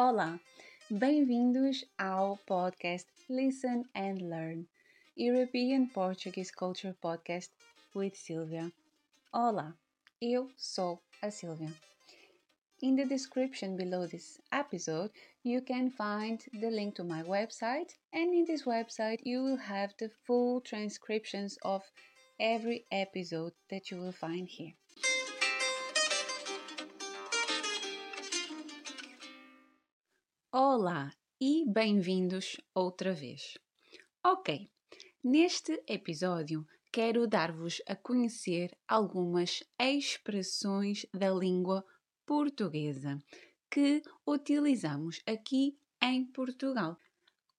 Olá, bem-vindos ao podcast Listen and Learn, European Portuguese Culture Podcast with Silvia. Olá, eu sou a Silvia. In the description below this episode, you can find the link to my website, and in this website, you will have the full transcriptions of every episode that you will find here. Olá e bem-vindos outra vez. Ok, neste episódio quero dar-vos a conhecer algumas expressões da língua portuguesa que utilizamos aqui em Portugal.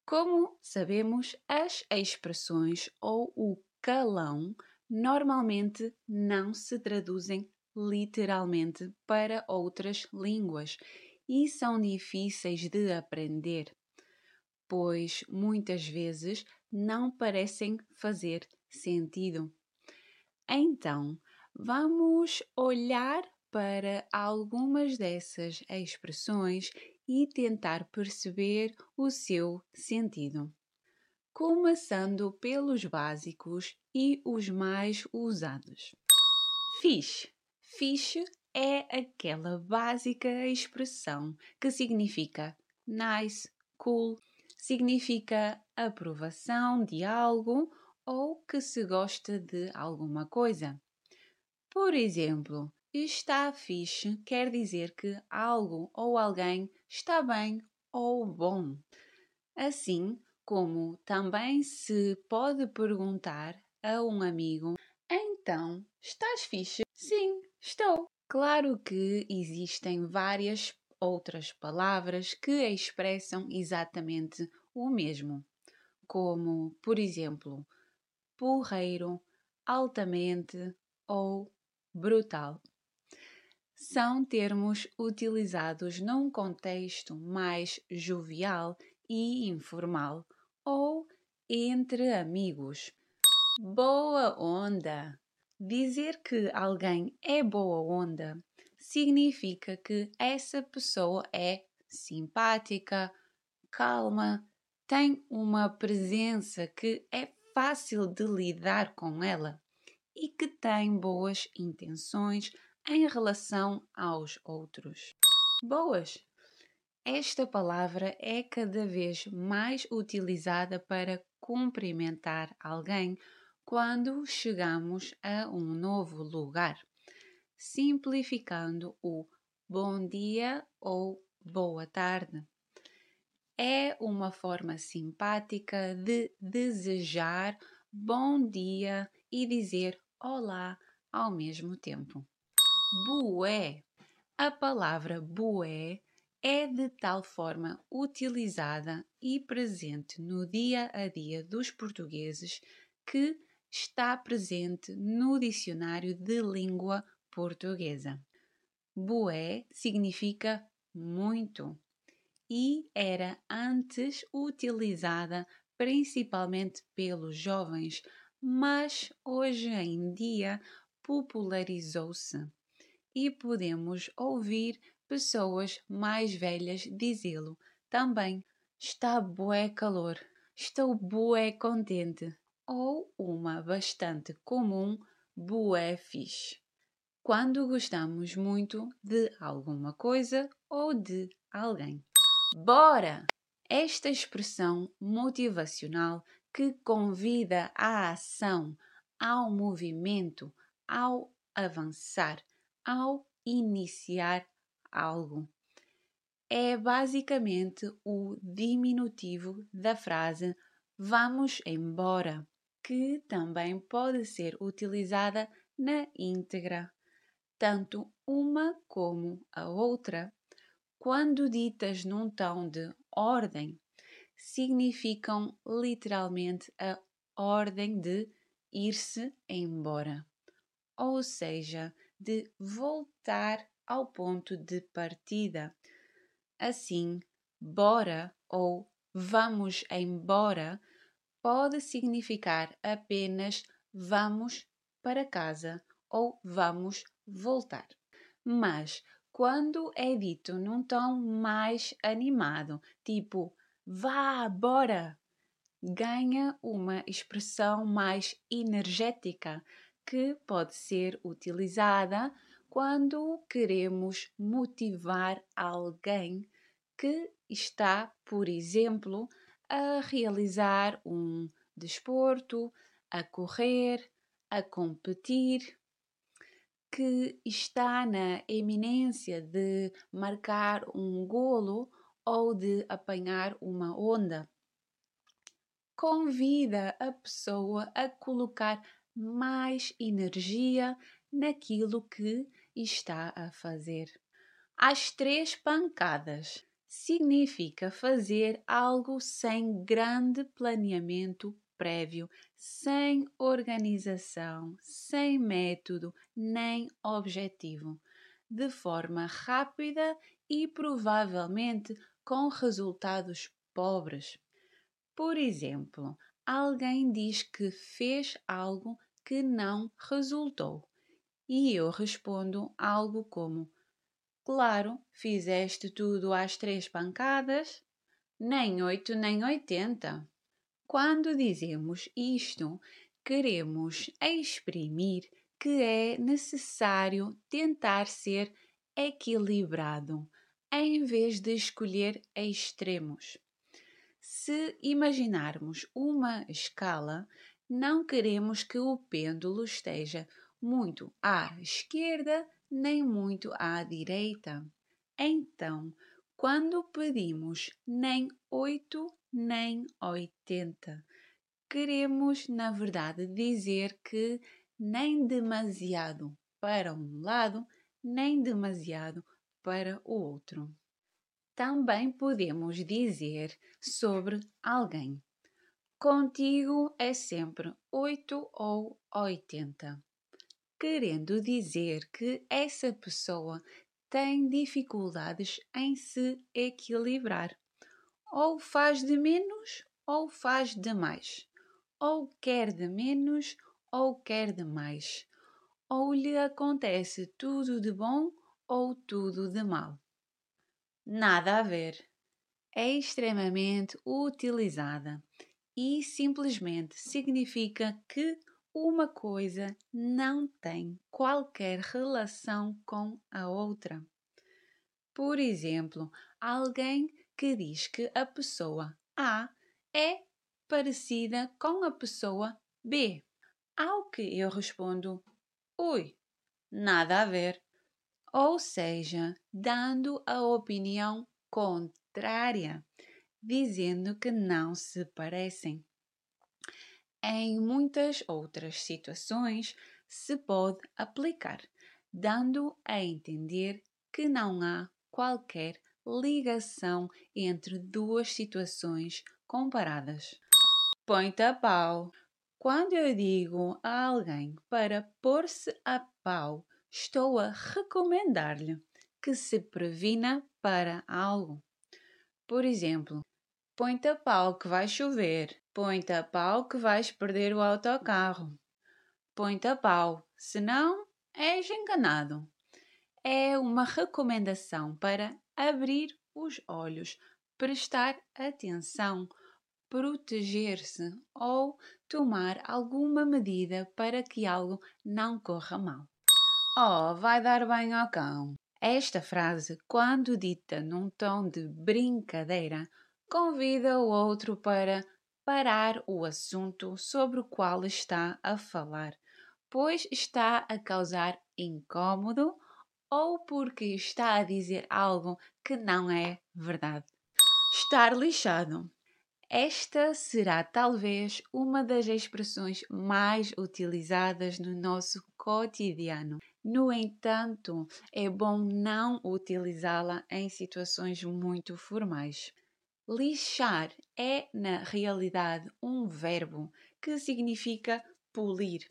Como sabemos, as expressões ou o calão normalmente não se traduzem literalmente para outras línguas e são difíceis de aprender, pois muitas vezes não parecem fazer sentido. Então, vamos olhar para algumas dessas expressões e tentar perceber o seu sentido. Começando pelos básicos e os mais usados. Fixe. Fixe é aquela básica expressão que significa nice, cool, significa aprovação de algo ou que se gosta de alguma coisa. Por exemplo, está fixe quer dizer que algo ou alguém está bem ou bom. Assim como também se pode perguntar a um amigo: Então, estás fixe? Sim, estou. Claro que existem várias outras palavras que expressam exatamente o mesmo, como, por exemplo, porreiro, altamente ou brutal. São termos utilizados num contexto mais jovial e informal ou entre amigos. Boa onda! Dizer que alguém é boa onda significa que essa pessoa é simpática, calma, tem uma presença que é fácil de lidar com ela e que tem boas intenções em relação aos outros. Boas! Esta palavra é cada vez mais utilizada para cumprimentar alguém quando chegamos a um novo lugar, simplificando o bom dia ou boa tarde. É uma forma simpática de desejar bom dia e dizer olá ao mesmo tempo. Bué. A palavra bué é de tal forma utilizada e presente no dia a dia dos portugueses que está presente no dicionário de língua portuguesa. Bué significa muito e era antes utilizada principalmente pelos jovens, mas hoje em dia popularizou-se e podemos ouvir pessoas mais velhas dizê-lo também. Está bué calor, estou bué contente, ou uma bastante comum bué fixe. Quando gostamos muito de alguma coisa ou de alguém. Bora! Esta expressão motivacional que convida à ação, ao movimento, ao avançar, ao iniciar algo. É basicamente o diminutivo da frase vamos embora que também pode ser utilizada na íntegra, tanto uma como a outra, quando ditas num tom de ordem, significam literalmente a ordem de ir-se embora, ou seja, de voltar ao ponto de partida. Assim, bora ou vamos embora pode significar apenas vamos para casa ou vamos voltar. Mas quando é dito num tom mais animado, tipo vá, bora, ganha uma expressão mais energética que pode ser utilizada quando queremos motivar alguém que está, por exemplo, a realizar um desporto, a correr, a competir, que está na eminência de marcar um golo ou de apanhar uma onda. Convida a pessoa a colocar mais energia naquilo que está a fazer. As três pancadas significa fazer algo sem grande planeamento prévio, sem organização, sem método nem objetivo, de forma rápida e provavelmente com resultados pobres. Por exemplo, alguém diz que fez algo que não resultou e eu respondo algo como: Claro, fizeste tudo às três pancadas, nem oito nem oitenta. Quando dizemos isto, queremos exprimir que é necessário tentar ser equilibrado em vez de escolher extremos. Se imaginarmos uma escala, não queremos que o pêndulo esteja muito à esquerda nem muito à direita. Então, quando pedimos nem 8 nem 80, queremos, na verdade, dizer que nem demasiado para um lado, nem demasiado para o outro. Também podemos dizer sobre alguém: contigo é sempre 8 ou 80 querendo dizer que essa pessoa tem dificuldades em se equilibrar. Ou faz de menos ou faz de mais. Ou quer de menos ou quer de mais. Ou lhe acontece tudo de bom ou tudo de mal. Nada a ver. É extremamente utilizada e simplesmente significa que uma coisa não tem qualquer relação com a outra. Por exemplo, alguém que diz que a pessoa A é parecida com a pessoa B. Ao que eu respondo: Ui, nada a ver. Ou seja, dando a opinião contrária, dizendo que não se parecem. Em muitas outras situações se pode aplicar, dando a entender que não há qualquer ligação entre duas situações comparadas. Põe-te a pau. Quando eu digo a alguém para pôr-se a pau, estou a recomendar-lhe que se previna para algo. Por exemplo, põe-te a pau que vai chover. Põe-te a pau que vais perder o autocarro. Põe-te a pau, senão és enganado. É uma recomendação para abrir os olhos, prestar atenção, proteger-se ou tomar alguma medida para que algo não corra mal. Oh, vai dar bem ao cão. Esta frase, quando dita num tom de brincadeira, convida o outro para parar o assunto sobre o qual está a falar, pois está a causar incômodo ou porque está a dizer algo que não é verdade. Estar lixado. Esta será talvez uma das expressões mais utilizadas no nosso cotidiano. No entanto, é bom não utilizá-la em situações muito formais. Lixar é, na realidade, um verbo que significa polir.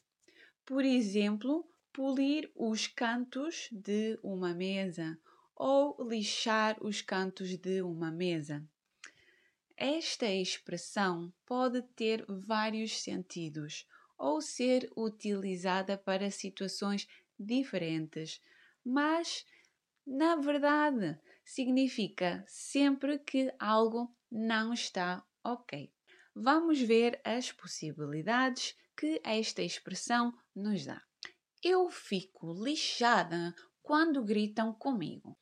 Por exemplo, polir os cantos de uma mesa ou lixar os cantos de uma mesa. Esta expressão pode ter vários sentidos ou ser utilizada para situações diferentes, mas na verdade, significa sempre que algo não está ok. Vamos ver as possibilidades que esta expressão nos dá. Eu fico lixada quando gritam comigo.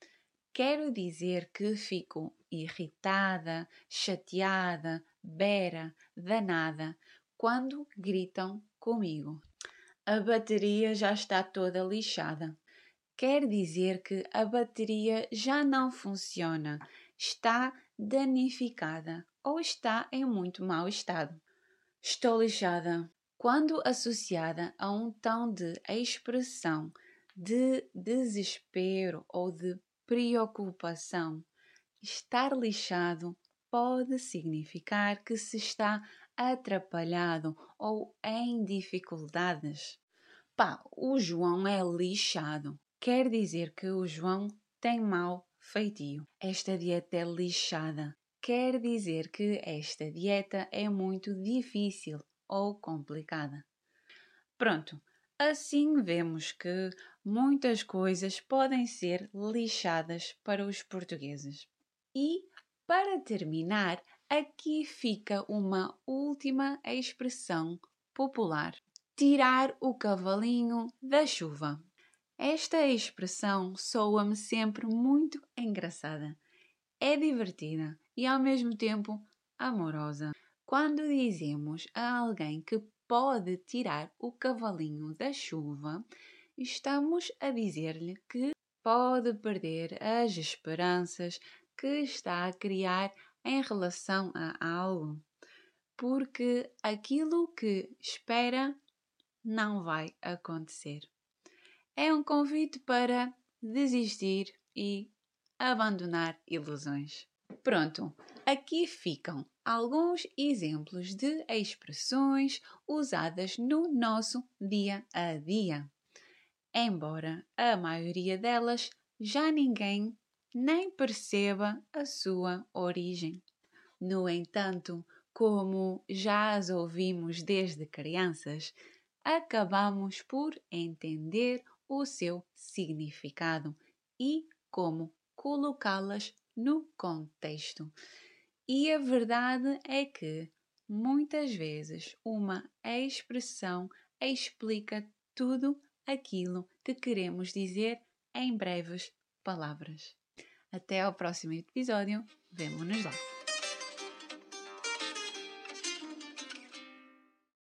Quero dizer que fico irritada, chateada, bera, danada quando gritam comigo. A bateria já está toda lixada. Quer dizer que a bateria já não funciona, está danificada ou está em muito mau estado. Estou lixada. Quando associada a um tom de expressão de desespero ou de preocupação, estar lixado pode significar que se está atrapalhado ou em dificuldades. Pá, o João é lixado. Quer dizer que o João tem mau feitio. Esta dieta é lixada. Quer dizer que esta dieta é muito difícil ou complicada. Pronto, assim vemos que muitas coisas podem ser lixadas para os portugueses. E, para terminar, aqui fica uma última expressão popular: tirar o cavalinho da chuva. Esta expressão soa-me sempre muito engraçada. É divertida e ao mesmo tempo amorosa. Quando dizemos a alguém que pode tirar o cavalinho da chuva, estamos a dizer-lhe que pode perder as esperanças que está a criar em relação a algo, porque aquilo que espera não vai acontecer. É um convite para desistir e abandonar ilusões. Pronto, aqui ficam alguns exemplos de expressões usadas no nosso dia a dia embora a maioria delas já ninguém nem perceba a sua origem. No entanto, como já as ouvimos desde crianças, acabamos por entender o seu significado e como colocá-las no contexto. E a verdade é que muitas vezes uma expressão explica tudo aquilo que queremos dizer em breves palavras. Até ao próximo episódio. Vemo-nos lá!